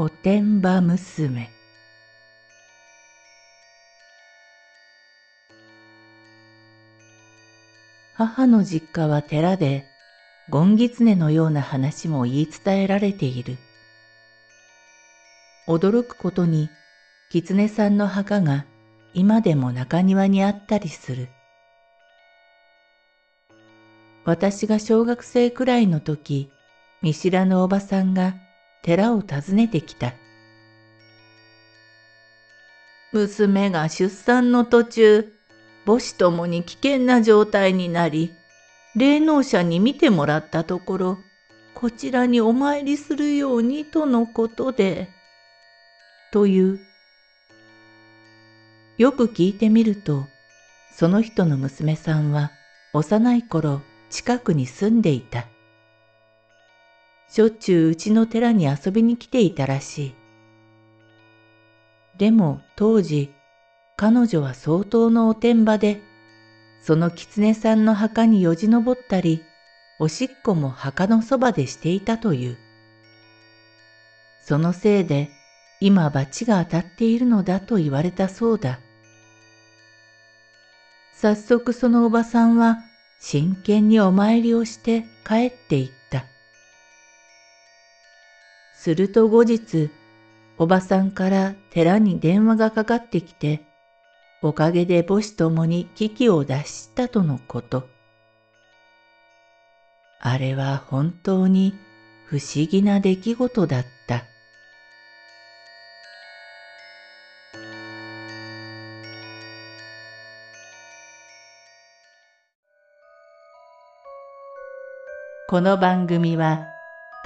おてんば娘母の実家は寺で、ゴンギツネのような話も言い伝えられている。驚くことに、狐さんの墓が今でも中庭にあったりする。私が小学生くらいの時、見知らぬおばさんが寺を訪ねてきた。娘が出産の途中、母子ともに危険な状態になり、霊能者に見てもらったところ、こちらにお参りするようにとのことで、という。よく聞いてみると、その人の娘さんは幼い頃近くに住んでいた。しょっちゅううちの寺に遊びに来ていたらしい。でも当時、彼女は相当のおてんばで、その狐さんの墓によじ登ったり、おしっこも墓のそばでしていたという。そのせいで、今罰が当たっているのだと言われたそうだ。早速そのおばさんは真剣にお参りをして帰っていった。すると後日、おばさんから寺に電話がかかってきて、おかげで母子ともに危機を脱したとのこと。あれは本当に不思議な出来事だった。この番組は